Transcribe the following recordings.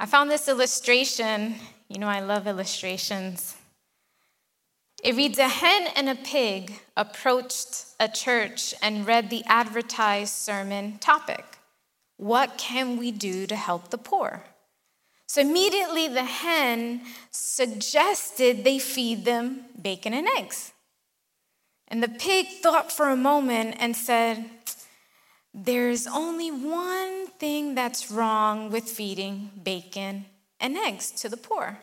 I found this illustration. You know, I love illustrations. It reads A hen and a pig approached a church and read the advertised sermon topic What can we do to help the poor? So immediately the hen suggested they feed them bacon and eggs. And the pig thought for a moment and said, There's only one thing that's wrong with feeding bacon and eggs to the poor.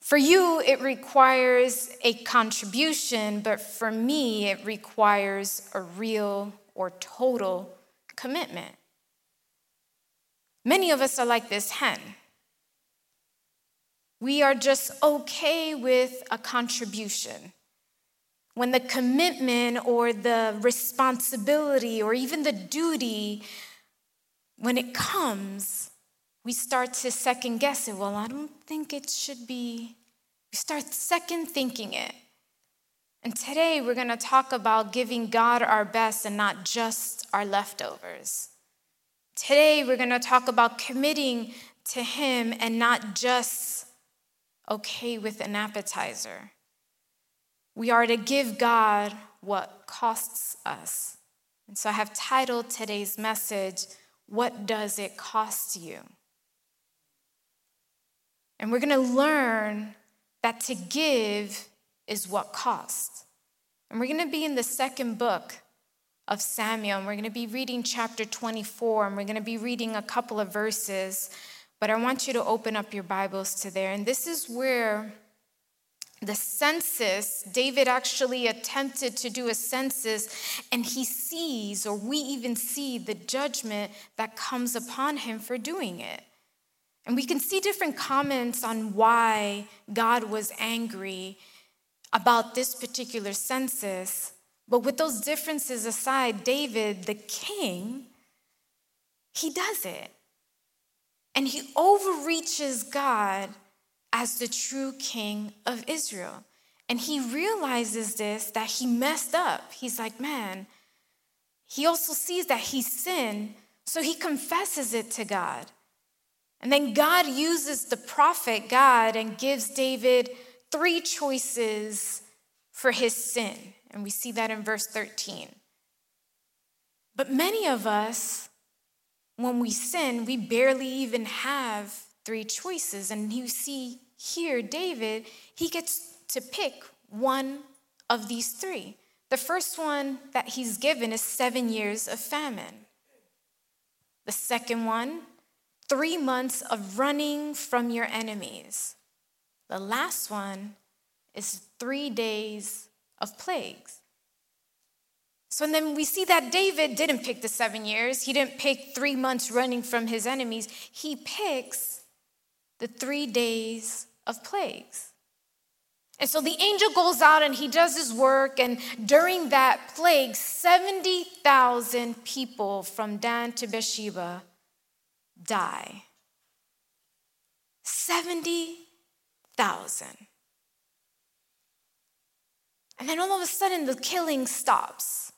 For you, it requires a contribution, but for me, it requires a real or total commitment. Many of us are like this hen. We are just okay with a contribution. When the commitment or the responsibility or even the duty, when it comes, we start to second guess it. Well, I don't think it should be. We start second thinking it. And today we're going to talk about giving God our best and not just our leftovers. Today we're going to talk about committing to Him and not just okay with an appetizer. We are to give God what costs us. And so I have titled today's message, What Does It Cost You? And we're going to learn that to give is what costs. And we're going to be in the second book of Samuel, and we're going to be reading chapter 24, and we're going to be reading a couple of verses. But I want you to open up your Bibles to there. And this is where the census, David actually attempted to do a census, and he sees, or we even see, the judgment that comes upon him for doing it. And we can see different comments on why God was angry about this particular census. But with those differences aside, David, the king, he does it. And he overreaches God as the true king of Israel. And he realizes this that he messed up. He's like, man, he also sees that he sinned, so he confesses it to God. And then Gad uses the prophet God and gives David three choices for his sin. And we see that in verse 13. But many of us, when we sin, we barely even have three choices. And you see here, David, he gets to pick one of these three. The first one that he's given is seven years of famine. The second one three months of running from your enemies. The last one is three days of plagues. So and then we see that David didn't pick the seven years. He didn't pick three months running from his enemies. He picks the three days of plagues. And so the angel goes out and he does his work. And during that plague, 70,000 people from Dan to Beersheba die. 70,000. And then all of a sudden, the killing stops.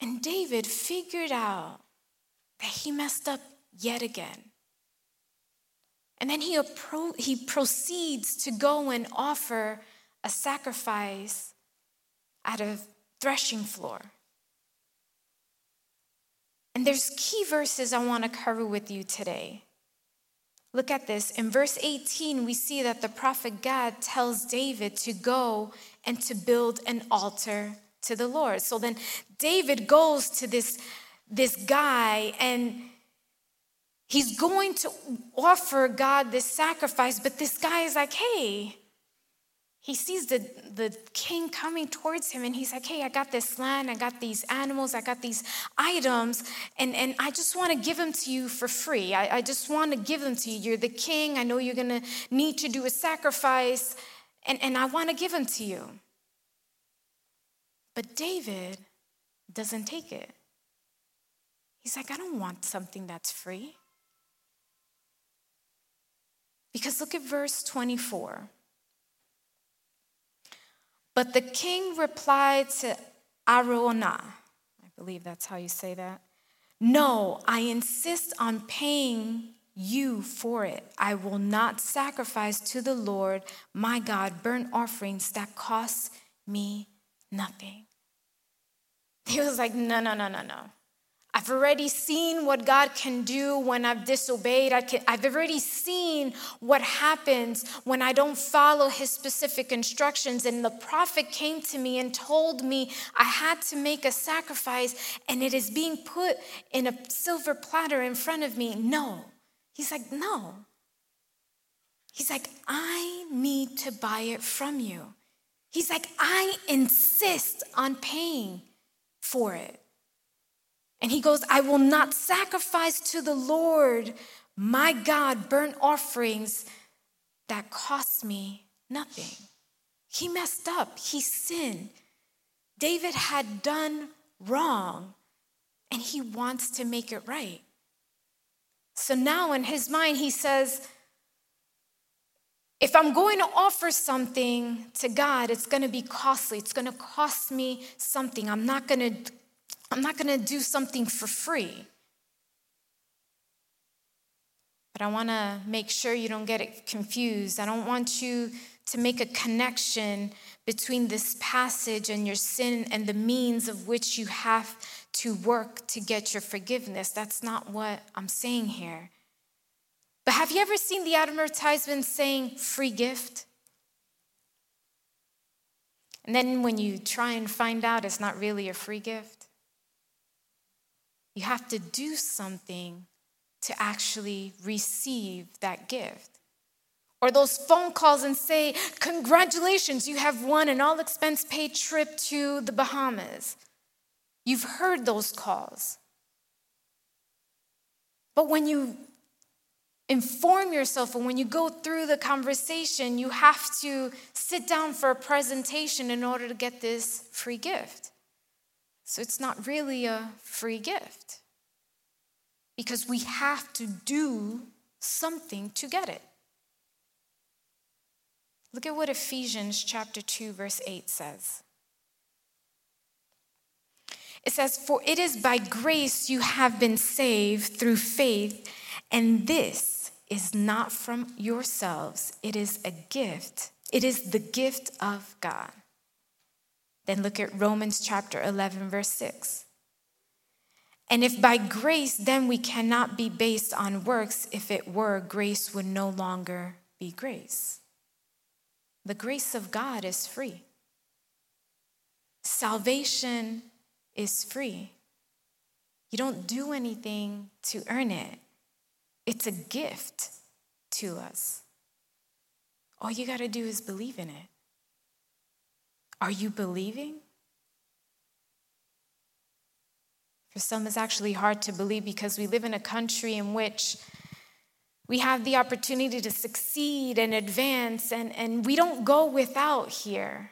And David figured out that he messed up yet again. And then he, appro- he proceeds to go and offer a sacrifice at a threshing floor. And there's key verses I want to cover with you today. Look at this. In verse 18, we see that the prophet Gad tells David to go and to build an altar to the Lord. So then David goes to this, this guy and he's going to offer God this sacrifice, but this guy is like, hey, he sees the, the king coming towards him and he's like, Hey, I got this land, I got these animals, I got these items, and, and I just want to give them to you for free. I, I just want to give them to you. You're the king. I know you're going to need to do a sacrifice, and, and I want to give them to you. But David doesn't take it. He's like, I don't want something that's free. Look at verse 24. But the king replied to Araunah, I believe that's how you say that, No, I insist on paying you for it. I will not sacrifice to the Lord my God burnt offerings that cost me nothing. He was like, No, no, no, no, no. I've already seen what God can do when I've disobeyed. I have already seen what happens when I don't follow his specific instructions. And the prophet came to me and told me I had to make a sacrifice, and it is being put in a silver platter in front of me. No. He's like, No. He's like, I need to buy it from you. He's like, I insist on paying for it. And he goes, I will not sacrifice to the Lord my God burnt offerings that cost me nothing. He messed up, he sinned. David had done wrong, and he wants to make it right. So now in his mind, he says, if I'm going to offer something to God, it's going to be costly. It's going to cost me something. I'm not going to I'm not going to do something for free. But I want to make sure you don't get it confused. I don't want you to make a connection between this passage and your sin and the means of which you have to work to get your forgiveness. That's not what I'm saying here. But have you ever seen the advertisement saying free gift? And then when you try and find out it's not really a free gift? You have to do something to actually receive that gift. Or those phone calls and say, Congratulations, you have won an all expense paid trip to the Bahamas. You've heard those calls. But when you inform yourself and when you go through the conversation, you have to sit down for a presentation in order to get this free gift. So it's not really a free gift because we have to do something to get it. Look at what Ephesians chapter 2 verse 8 says. It says, For it is by grace you have been saved through faith, and this is not from yourselves. It is a gift. It is the gift of God. Then look at Romans chapter 11, verse 6. And if by grace, then we cannot be based on works. If it were, grace would no longer be grace. The grace of God is free. Salvation is free. You don't do anything to earn it, it's a gift to us. All you got to do is believe in it. Are you believing? For some, it's actually hard to believe because we live in a country in which we have the opportunity to succeed and advance, and, and we don't go without here.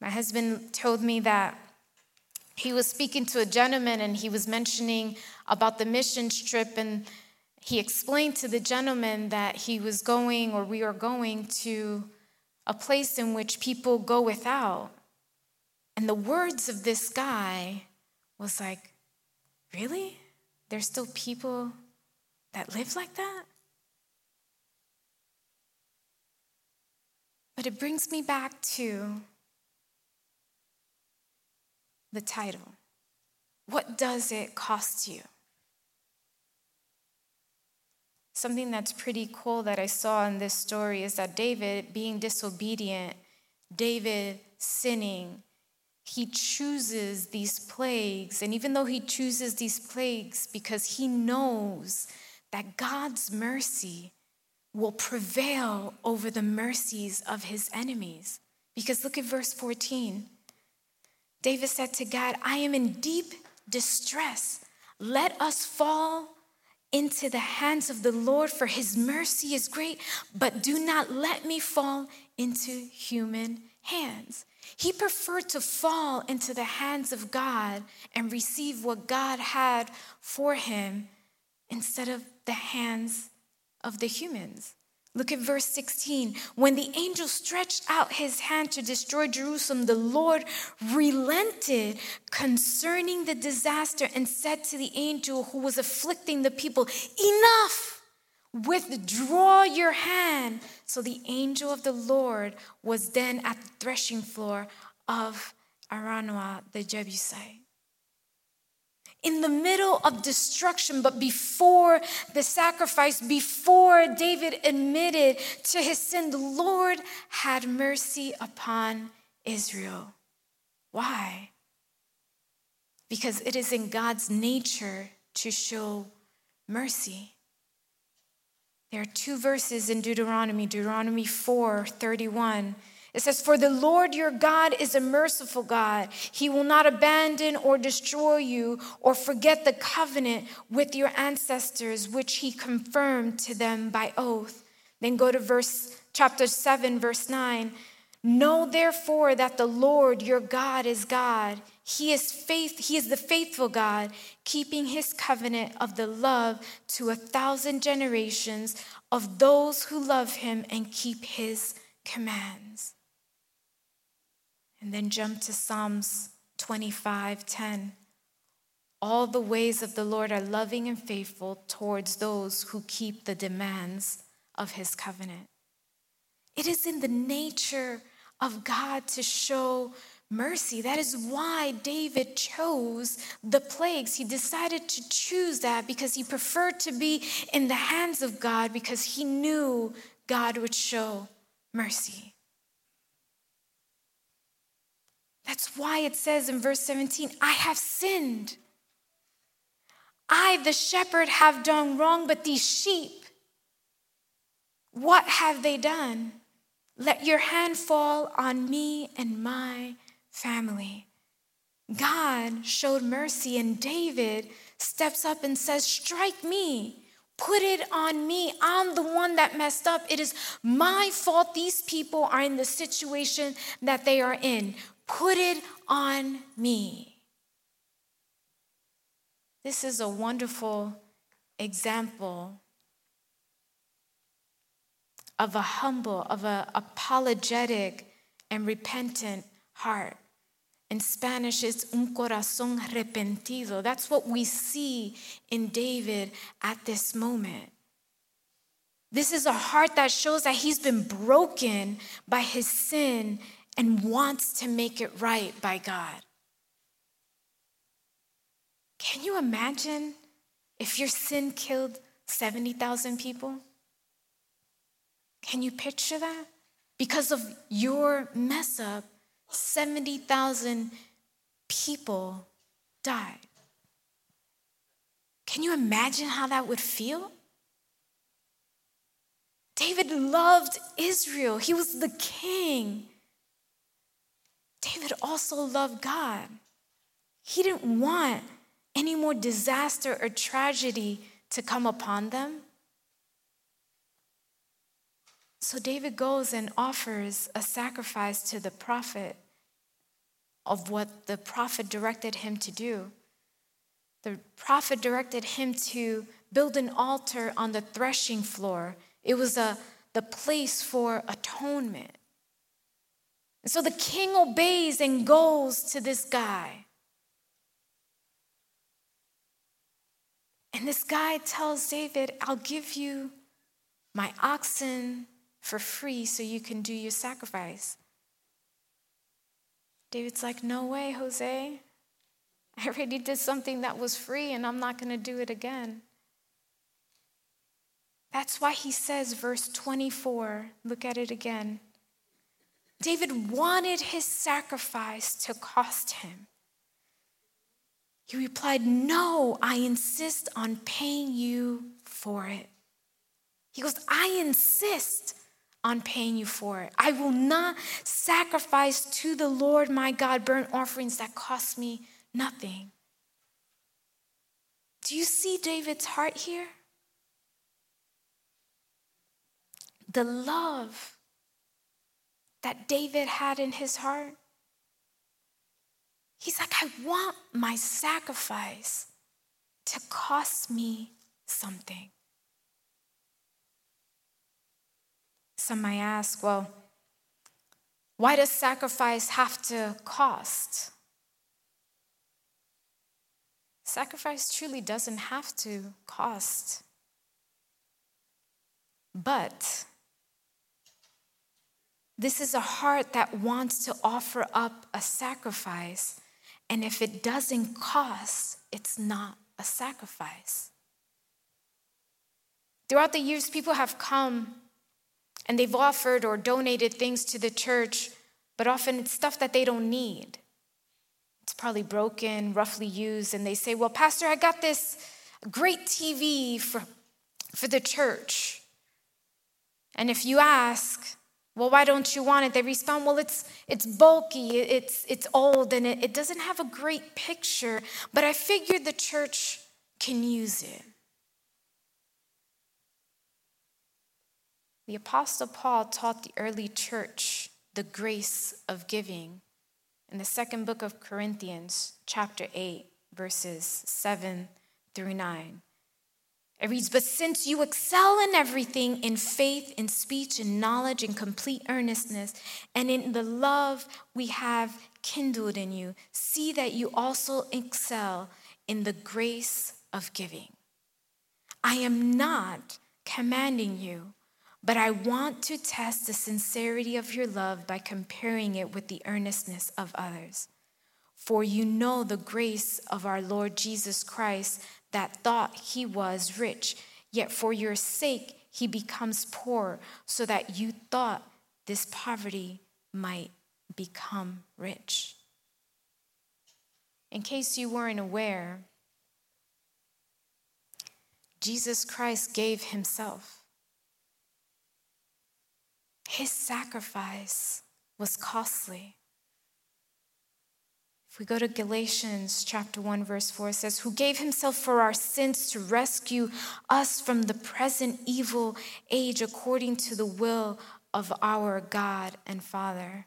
My husband told me that he was speaking to a gentleman and he was mentioning about the mission trip, and he explained to the gentleman that he was going or we are going to a place in which people go without. And the words of this guy was like, Really? There's still people that live like that? But it brings me back to the title. What does it cost you? Something that's pretty cool that I saw in this story is that David, being disobedient, David sinning, he chooses these plagues. And even though he chooses these plagues because he knows that God's mercy will prevail over the mercies of his enemies. Because look at verse 14. David said to God, I am in deep distress. Let us fall into the hands of the Lord, for his mercy is great, but do not let me fall into human hands. He preferred to fall into the hands of God and receive what God had for him instead of the hands of the humans. Look at verse 16. When the angel stretched out his hand to destroy Jerusalem, the Lord relented concerning the disaster and said to the angel who was afflicting the people, Enough! Withdraw your hand. So the angel of the Lord was then at the threshing floor of Araunah the Jebusite in the middle of destruction, but before the sacrifice, before David admitted to his sin, the Lord had mercy upon Israel. Why? Because it is in God's nature to show mercy. There are two verses in Deuteronomy, Deuteronomy 4 31 it says, For the Lord your God is a merciful God. He will not abandon or destroy you or forget the covenant with your ancestors, which he confirmed to them by oath. Then go to verse chapter 7, verse 9. Know therefore that the Lord your God is God. He is faith, he is the faithful God, keeping his covenant of the love to a thousand generations of those who love him and keep his commands. And then jump to Psalms 25:10. All the ways of the Lord are loving and faithful towards those who keep the demands of his covenant. It is in the nature of God to show mercy. That is why David chose the plagues. He decided to choose that because he preferred to be in the hands of God because he knew God would show mercy. That's why it says in verse 17, I have sinned. I, the shepherd, have done wrong, but these sheep, what have they done? Let your hand fall on me and my family. God showed mercy, and David steps up and says, Strike me. Put it on me. I'm the one that messed up. It is my fault these people are in the situation that they are in. Put it on me. This is a wonderful example of a humble, of an apologetic and repentant heart. In Spanish, it's un corazón arrepentido. That's what we see in David at this moment. This is a heart that shows that he's been broken by his sin and wants to make it right by God. Can you imagine if your sin killed 70,000 people? Can you picture that? Because of your mess up, 70,000 people died. Can you imagine how that would feel? David loved Israel, he was the king. David also loved God. He didn't want any more disaster or tragedy to come upon them. So David goes and offers a sacrifice to the prophet of what the prophet directed him to do. The prophet directed him to build an altar on the threshing floor. It was a, the place for atonement. And so the king obeys and goes to this guy. And this guy tells David, I'll give you my oxen for free so you can do your sacrifice. David's like, No way, Jose. I already did something that was free and I'm not going to do it again. That's why he says, verse 24, look at it again. David wanted his sacrifice to cost him. He replied, No, I insist on paying you for it. He goes, I insist on paying you for it. I will not sacrifice to the Lord my God burnt offerings that cost me nothing. Do you see David's heart here? The love that David had in his heart? He's like, I want my sacrifice to cost me something. Some might ask, well, why does sacrifice have to cost? Sacrifice truly doesn't have to cost. But this is a heart that wants to offer up a sacrifice. And if it doesn't cost, it's not a sacrifice. Throughout the years, people have come and they've offered or donated things to the church, but often it's stuff that they don't need. It's probably broken, roughly used, and they say, Well, Pastor, I got this great TV for, for the church. And if you ask, well, why don't you want it? They respond, well, it's, it's bulky, it's, it's old, and it, it doesn't have a great picture, but I figured the church can use it. The Apostle Paul taught the early church the grace of giving in the second book of Corinthians, chapter 8, verses 7 through 9. It reads, But since you excel in everything, in faith, in speech, in knowledge, in complete earnestness, and in the love we have kindled in you, see that you also excel in the grace of giving. I am not commanding you, but I want to test the sincerity of your love by comparing it with the earnestness of others. For you know the grace of our Lord Jesus Christ that thought he was rich, yet for your sake he becomes poor, so that you thought this poverty might become rich. In case you weren't aware, Jesus Christ gave himself. His sacrifice was costly. We go to Galatians chapter 1 verse 4 it says who gave himself for our sins to rescue us from the present evil age according to the will of our God and Father.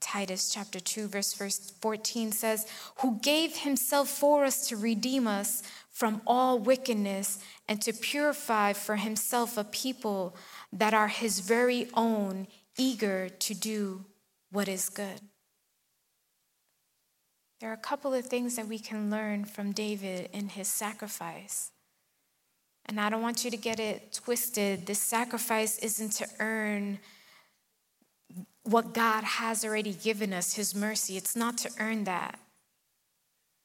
Titus chapter 2 verse 14 says who gave himself for us to redeem us from all wickedness and to purify for himself a people that are his very own eager to do what is good. There are a couple of things that we can learn from David in his sacrifice. And I don't want you to get it twisted. This sacrifice isn't to earn what God has already given us, his mercy. It's not to earn that,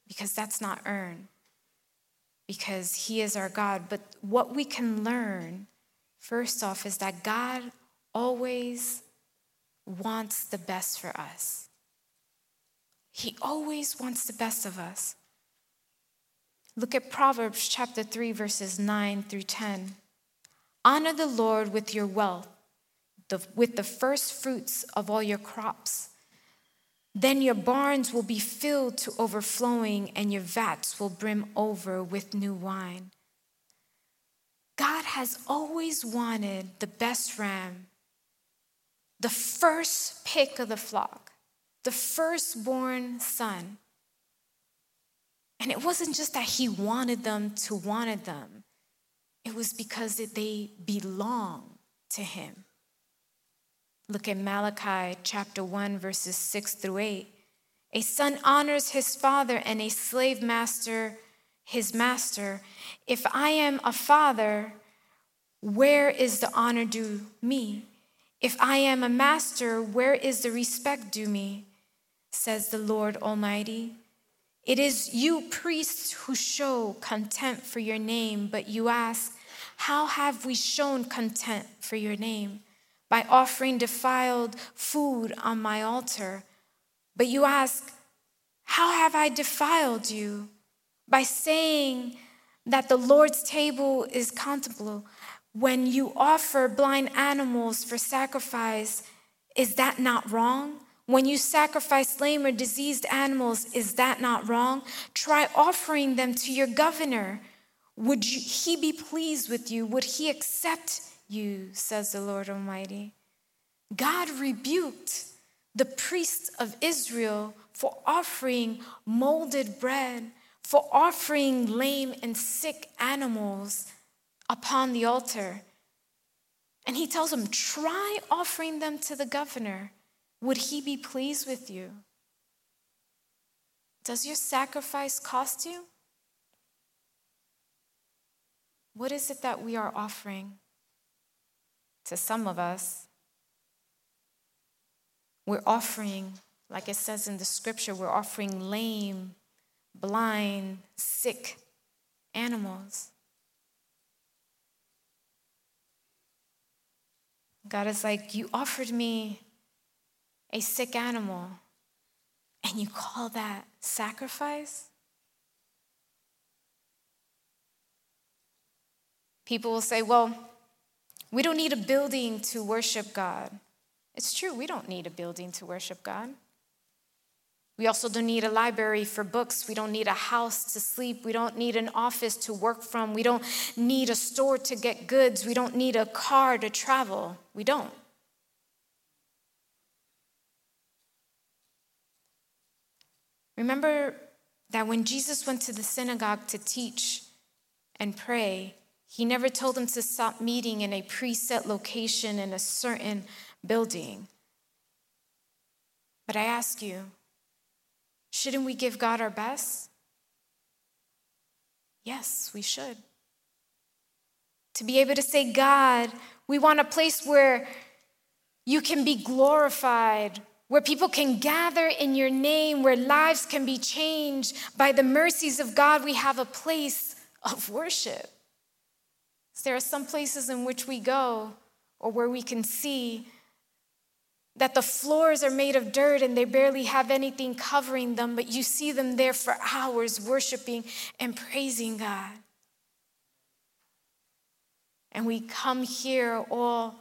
because that's not earned, because he is our God. But what we can learn, first off, is that God always wants the best for us. He always wants the best of us. Look at Proverbs chapter 3, verses 9 through 10. Honor the Lord with your wealth, the, with the first fruits of all your crops. Then your barns will be filled to overflowing, and your vats will brim over with new wine. God has always wanted the best ram, the first pick of the flock the firstborn son. And it wasn't just that he wanted them to wanted them. It was because they belong to him. Look at Malachi chapter 1 verses 6 through 8. A son honors his father and a slave master his master. If I am a father, where is the honor due me? If I am a master, where is the respect due me? Says the Lord Almighty. It is you, priests, who show contempt for your name, but you ask, How have we shown contempt for your name? By offering defiled food on my altar. But you ask, How have I defiled you? By saying that the Lord's table is contemptible. When you offer blind animals for sacrifice, is that not wrong? When you sacrifice lame or diseased animals, is that not wrong? Try offering them to your governor. Would you, he be pleased with you? Would he accept you, says the Lord Almighty? God rebuked the priests of Israel for offering molded bread, for offering lame and sick animals upon the altar. And he tells him, Try offering them to the governor. Would he be pleased with you? Does your sacrifice cost you? What is it that we are offering? To some of us, we're offering, like it says in the scripture, we're offering lame, blind, sick animals. God is like, You offered me a sick animal, and you call that sacrifice? People will say, Well, we don't need a building to worship God. It's true, we don't need a building to worship God. We also don't need a library for books. We don't need a house to sleep. We don't need an office to work from. We don't need a store to get goods. We don't need a car to travel. We don't. Remember that when Jesus went to the synagogue to teach and pray, he never told them to stop meeting in a preset location in a certain building. But I ask you, shouldn't we give God our best? Yes, we should. To be able to say, God, we want a place where you can be glorified, where people can gather in your name, where lives can be changed by the mercies of God. We have a place of worship. There are some places in which we go or where we can see that the floors are made of dirt and they barely have anything covering them, but you see them there for hours worshiping and praising God. And we come here all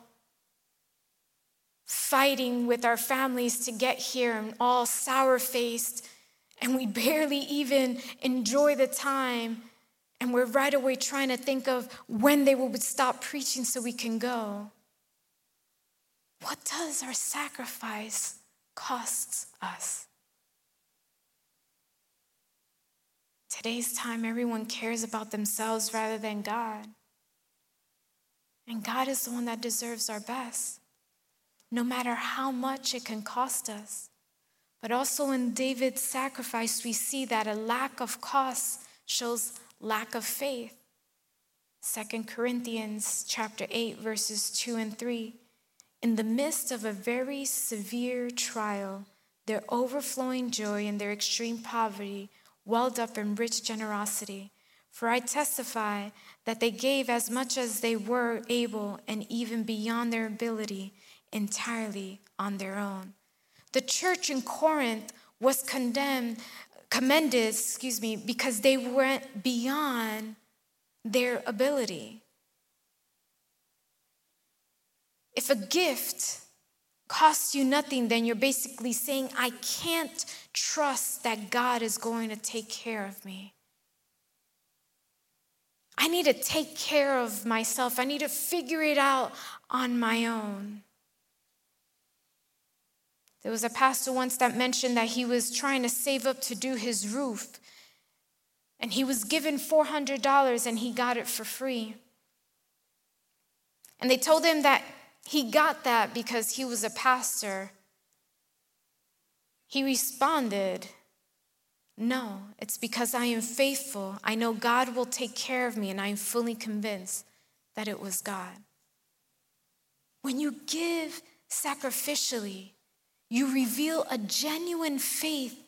fighting with our families to get here and all sour faced, and we barely even enjoy the time and we're right away trying to think of when they would stop preaching so we can go. What does our sacrifice cost us? Today's time, everyone cares about themselves rather than God. And God is the one that deserves our best, no matter how much it can cost us. But also in David's sacrifice, we see that a lack of cost shows lack of faith. 2 Corinthians chapter 8 verses 2 and 3. In the midst of a very severe trial, their overflowing joy and their extreme poverty welled up in rich generosity. For I testify that they gave as much as they were able and even beyond their ability entirely on their own. The church in Corinth was condemned commended, excuse me, because they went beyond their ability. If a gift costs you nothing, then you're basically saying, I can't trust that God is going to take care of me. I need to take care of myself. I need to figure it out on my own. There was a pastor once that mentioned that he was trying to save up to do his roof. And he was given $400 and he got it for free. And they told him that he got that because he was a pastor. He responded, No, it's because I am faithful. I know God will take care of me, and I am fully convinced that it was God. When you give sacrificially, you reveal a genuine faith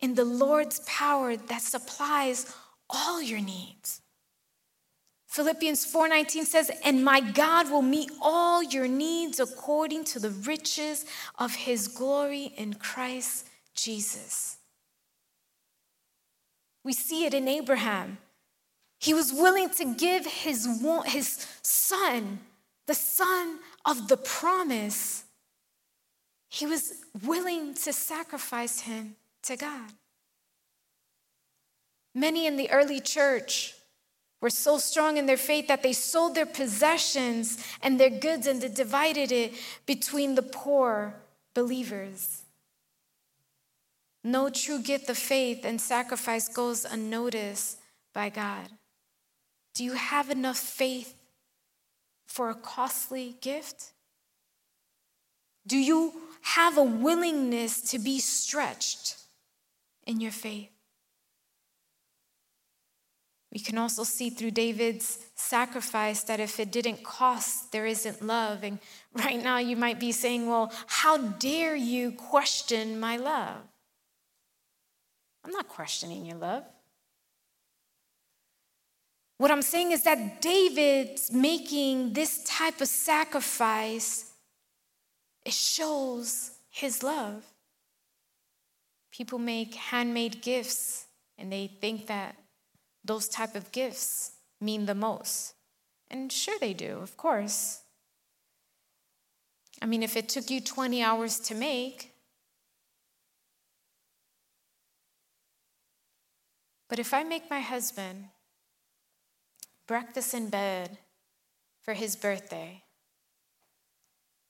in the Lord's power that supplies all your needs. Philippians 4:19 says, "And my God will meet all your needs according to the riches of his glory in Christ Jesus." We see it in Abraham. He was willing to give his, his son, the son of the promise, he was willing to sacrifice him to God. Many in the early church were so strong in their faith that they sold their possessions and their goods and they divided it between the poor believers. No true gift of faith and sacrifice goes unnoticed by God. Do you have enough faith for a costly gift? Do you have a willingness to be stretched in your faith? We can also see through David's sacrifice that if it didn't cost, there isn't love. And right now you might be saying, well, how dare you question my love? I'm not questioning your love. What I'm saying is that David's making this type of sacrifice, it shows his love. People make handmade gifts and they think that those type of gifts mean the most. And sure they do, of course. I mean, if it took you 20 hours to make, but if I make my husband breakfast in bed for his birthday,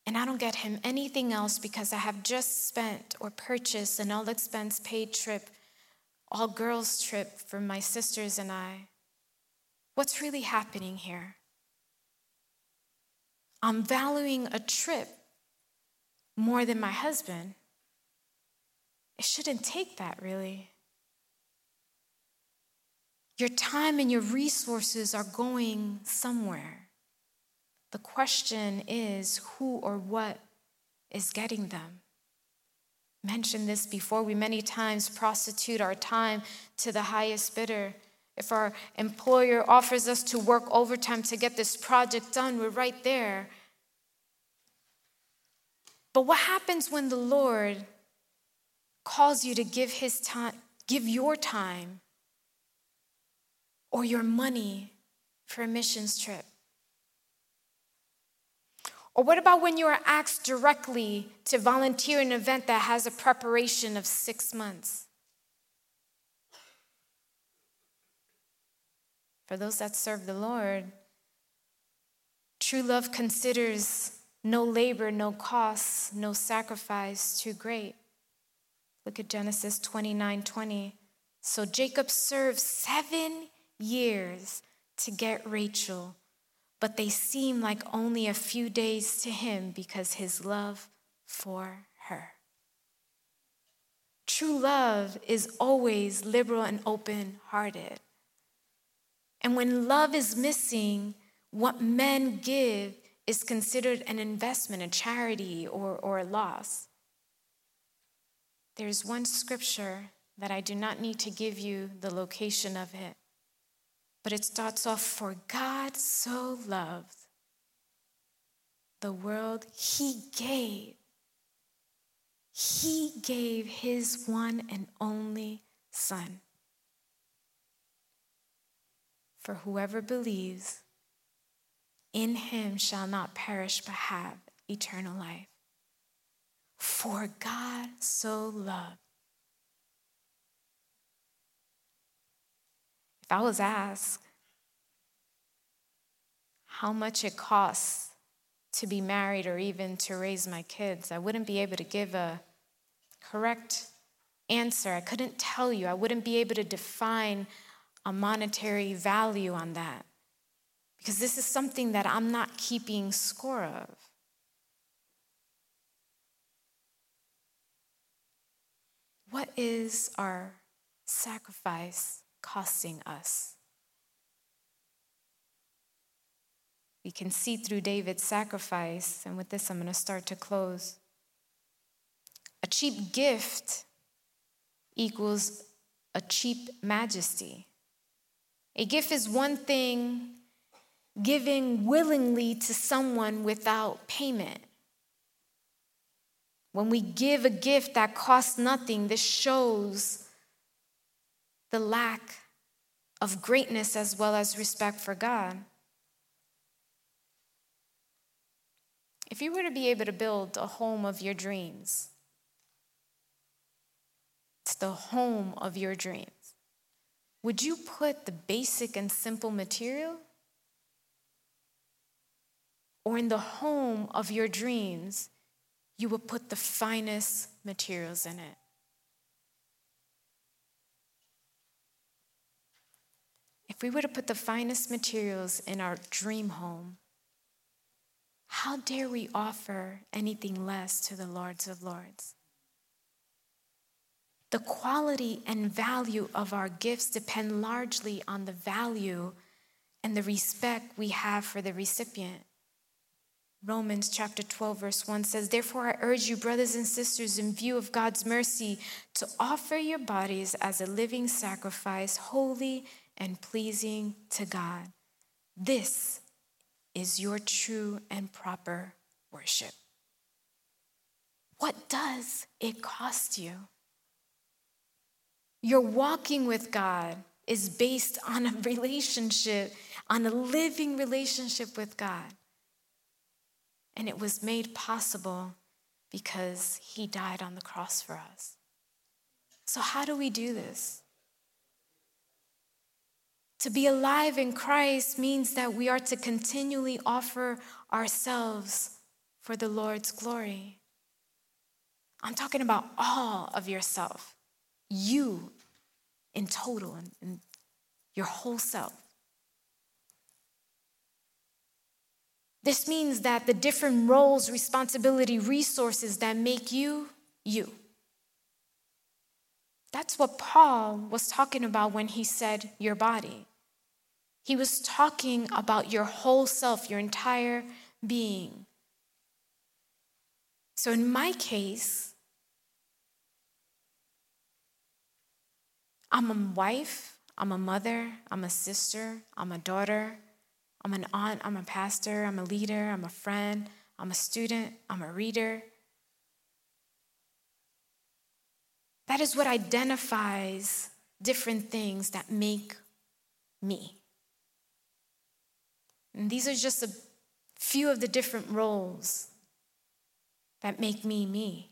and I don't get him anything else because I have just spent or purchased an all expense paid trip all girls trip for my sisters and I. What's really happening here? I'm valuing a trip more than my husband. It shouldn't take that, really. Your time and your resources are going somewhere. The question is who or what is getting them? mentioned this before. We many times prostitute our time to the highest bidder. If our employer offers us to work overtime to get this project done, we're right there. But what happens when the Lord calls you to give his time, give your time or your money for a missions trip? Or what about when you are asked directly to volunteer an event that has a preparation of six months? For those that serve the Lord, true love considers no labor, no cost, no sacrifice too great. Look at Genesis 29 20. So Jacob served seven years to get Rachel but they seem like only a few days to him because his love for her. True love is always liberal and open hearted. And when love is missing, what men give is considered an investment, a charity, or, or a loss. There's one scripture that I do not need to give you the location of it, but it starts off For God so loved the world, He gave. He gave His one and only Son. For whoever believes in Him shall not perish but have eternal life. For God so loved If I was asked how much it costs to be married or even to raise my kids, I wouldn't be able to give a correct answer. I couldn't tell you. I wouldn't be able to define a monetary value on that because this is something that I'm not keeping score of. What is our sacrifice costing us. We can see through David's sacrifice, and with this, I'm going to start to close. A cheap gift equals a cheap majesty. A gift is one thing giving willingly to someone without payment. When we give a gift that costs nothing, this shows the lack of greatness as well as respect for God. If you were to be able to build a home of your dreams, it's the home of your dreams. Would you put the basic and simple material? Or in the home of your dreams, you would put the finest materials in it? If we were to put the finest materials in our dream home, how dare we offer anything less to the Lords of Lords? The quality and value of our gifts depend largely on the value and the respect we have for the recipient. Romans chapter 12, verse 1 says, Therefore, I urge you, brothers and sisters, in view of God's mercy, to offer your bodies as a living sacrifice, holy and pleasing to God. This is your true and proper worship. What does it cost you? Your walking with God is based on a relationship, on a living relationship with God. And it was made possible because He died on the cross for us. So, how do we do this? To be alive in Christ means that we are to continually offer ourselves for the Lord's glory. I'm talking about all of yourself, you in total, and, your whole self. This means that the different roles, responsibility, resources that make you, you. That's what Paul was talking about when he said your body. He was talking about your whole self, your entire being. So in my case, I'm a wife, I'm a mother, I'm a sister, I'm a daughter, I'm an aunt, I'm a pastor, I'm a leader, I'm a friend, I'm a student, I'm a reader. That is what identifies different things that make me. And these are just a few of the different roles that make me me.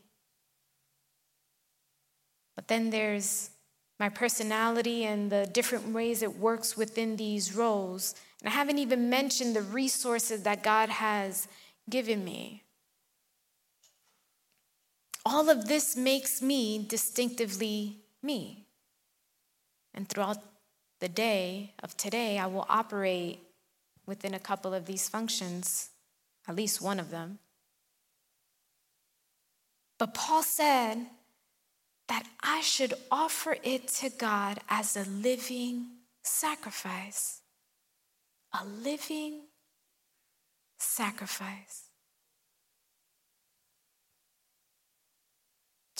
But then there's my personality and the different ways it works within these roles and I haven't even mentioned the resources that God has given me. All of this makes me distinctively me. And throughout the day of today, I will operate within a couple of these functions, at least one of them. But Paul said that I should offer it to God as a living sacrifice a living sacrifice.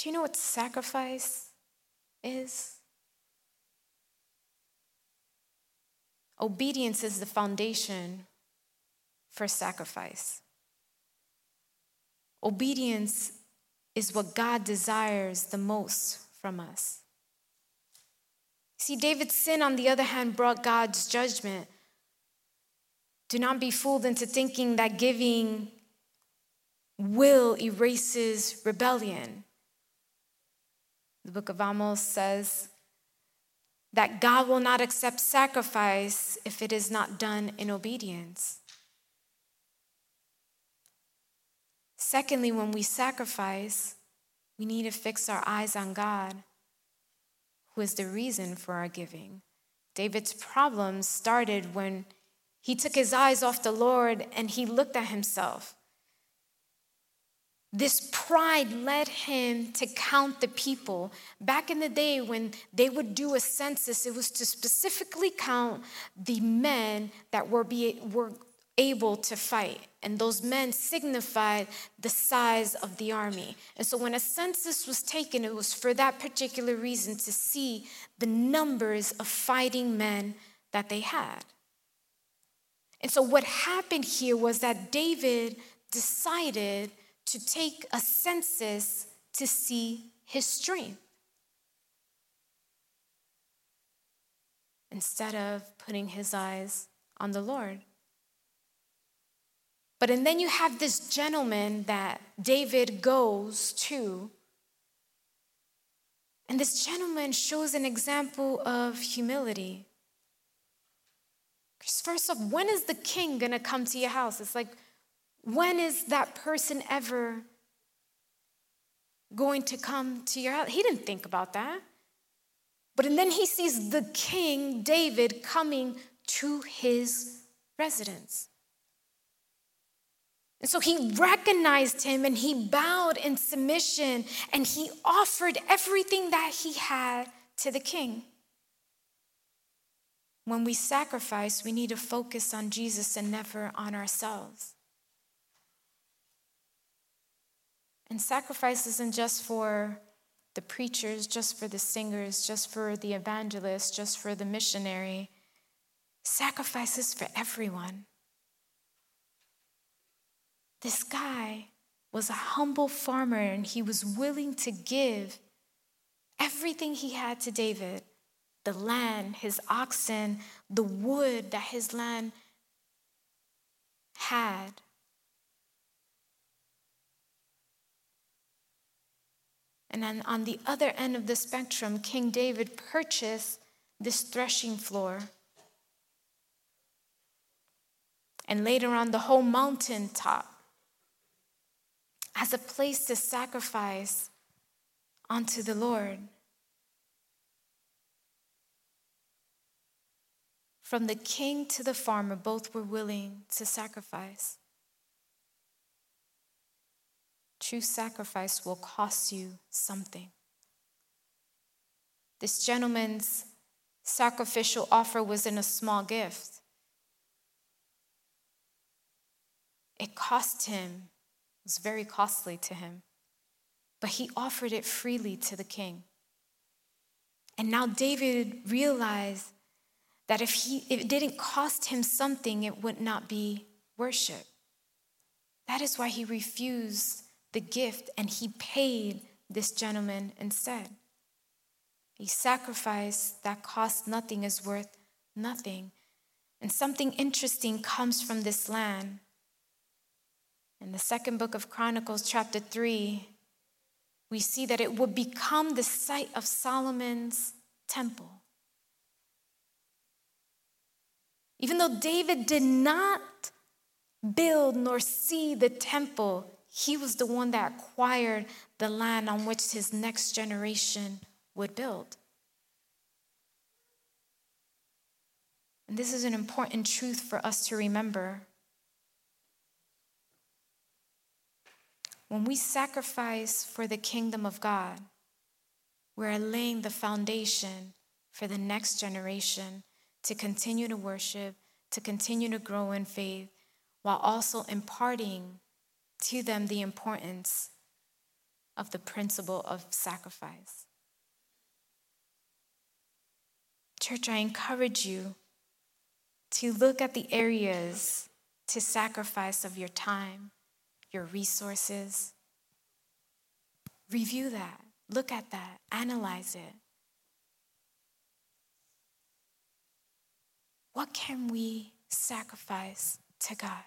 Do you know what sacrifice is? Obedience is the foundation for sacrifice. Obedience is what God desires the most from us. See, David's sin, on the other hand, brought God's judgment. Do not be fooled into thinking that giving will erases rebellion. The book of Amos says that God will not accept sacrifice if it is not done in obedience. Secondly, when we sacrifice, we need to fix our eyes on God, who is the reason for our giving. David's problems started when he took his eyes off the Lord and he looked at himself. This pride led him to count the people. Back in the day, when they would do a census, it was to specifically count the men that were, be, were able to fight. And those men signified the size of the army. And so when a census was taken, it was for that particular reason to see the numbers of fighting men that they had. And so, what happened here was that David decided to take a census to see his strength instead of putting his eyes on the Lord. But and then you have this gentleman that David goes to. And this gentleman shows an example of humility. Because First off, when is the king gonna come to your house? It's like, when is that person ever going to come to your house? He didn't think about that. But and then he sees the king, David, coming to his residence. And so he recognized him and he bowed in submission and he offered everything that he had to the king. When we sacrifice, we need to focus on Jesus and never on ourselves. And sacrifice isn't just for the preachers, just for the singers, just for the evangelists, just for the missionary. Sacrifice is for everyone. This guy was a humble farmer and he was willing to give everything he had to David the land, his oxen, the wood that his land had. And then on the other end of the spectrum, King David purchased this threshing floor. And later on, the whole mountain top as a place to sacrifice unto the Lord. From the king to the farmer, both were willing to sacrifice. True sacrifice will cost you something. This gentleman's sacrificial offer was in a small gift. It cost him it was very costly to him, but he offered it freely to the king. And now David realized that if, he, if it didn't cost him something, it would not be worship. That is why he refused the gift and he paid this gentleman instead. A sacrifice that cost nothing is worth nothing. And something interesting comes from this land. In the second book of Chronicles, chapter 3, we see that it would become the site of Solomon's temple. Even though David did not build nor see the temple, he was the one that acquired the land on which his next generation would build. And this is an important truth for us to remember. When we sacrifice for the kingdom of God, we're laying the foundation for the next generation to continue to worship, to continue to grow in faith, while also imparting to them the importance of the principle of sacrifice. Church, I encourage you to look at the areas to sacrifice of your time, your resources. Review that, look at that, analyze it. What can we sacrifice to God?